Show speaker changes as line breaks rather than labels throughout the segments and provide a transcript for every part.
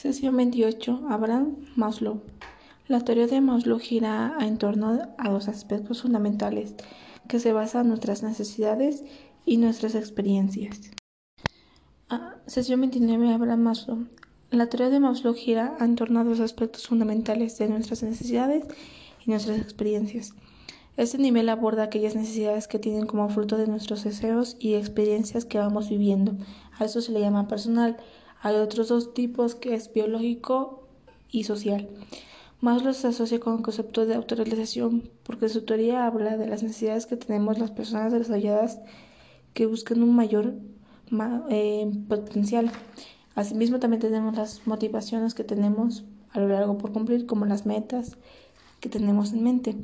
Sesión 28. Abraham Maslow. La teoría de Maslow gira en torno a dos aspectos fundamentales que se basan en nuestras necesidades y nuestras experiencias. Ah, sesión 29. Abraham Maslow. La teoría de Maslow gira en torno a dos aspectos fundamentales de nuestras necesidades y nuestras experiencias. Este nivel aborda aquellas necesidades que tienen como fruto de nuestros deseos y experiencias que vamos viviendo. A eso se le llama personal. Hay otros dos tipos que es biológico y social. Maslow se asocia con el concepto de autorrealización porque su teoría habla de las necesidades que tenemos las personas desarrolladas que buscan un mayor eh, potencial. Asimismo, también tenemos las motivaciones que tenemos a lo largo por cumplir, como las metas que tenemos en mente.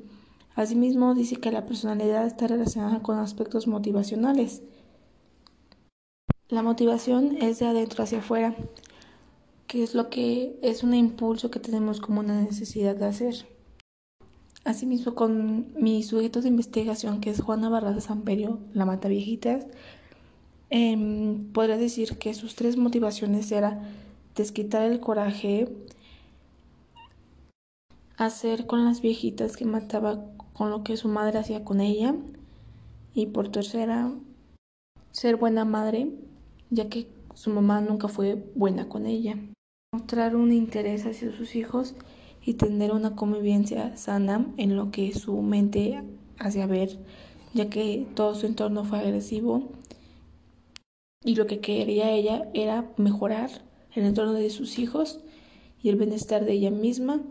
Asimismo, dice que la personalidad está relacionada con aspectos motivacionales. La motivación es de adentro hacia afuera, que es lo que es un impulso que tenemos como una necesidad de hacer. Asimismo, con mi sujeto de investigación, que es Juana Barraza Samperio, la mata viejitas, eh, podría decir que sus tres motivaciones eran desquitar el coraje, hacer con las viejitas que mataba con lo que su madre hacía con ella y por tercera ser buena madre ya que su mamá nunca fue buena con ella. Mostrar un interés hacia sus hijos y tener una convivencia sana en lo que su mente hacía ver ya que todo su entorno fue agresivo y lo que quería ella era mejorar el entorno de sus hijos y el bienestar de ella misma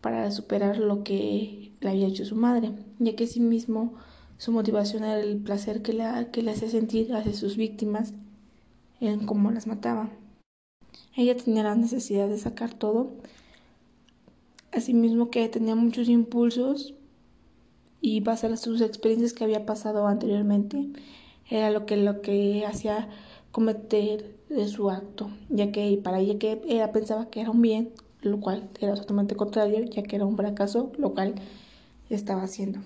para superar lo que le había hecho su madre, ya que sí mismo su motivación era el placer que, que le hacía sentir hacia sus víctimas en cómo las mataba. Ella tenía la necesidad de sacar todo, asimismo que tenía muchos impulsos y basar sus experiencias que había pasado anteriormente era lo que lo que hacía cometer su acto, ya que para ella que ella pensaba que era un bien lo cual era totalmente contrario, ya que era un fracaso, lo cual estaba haciendo.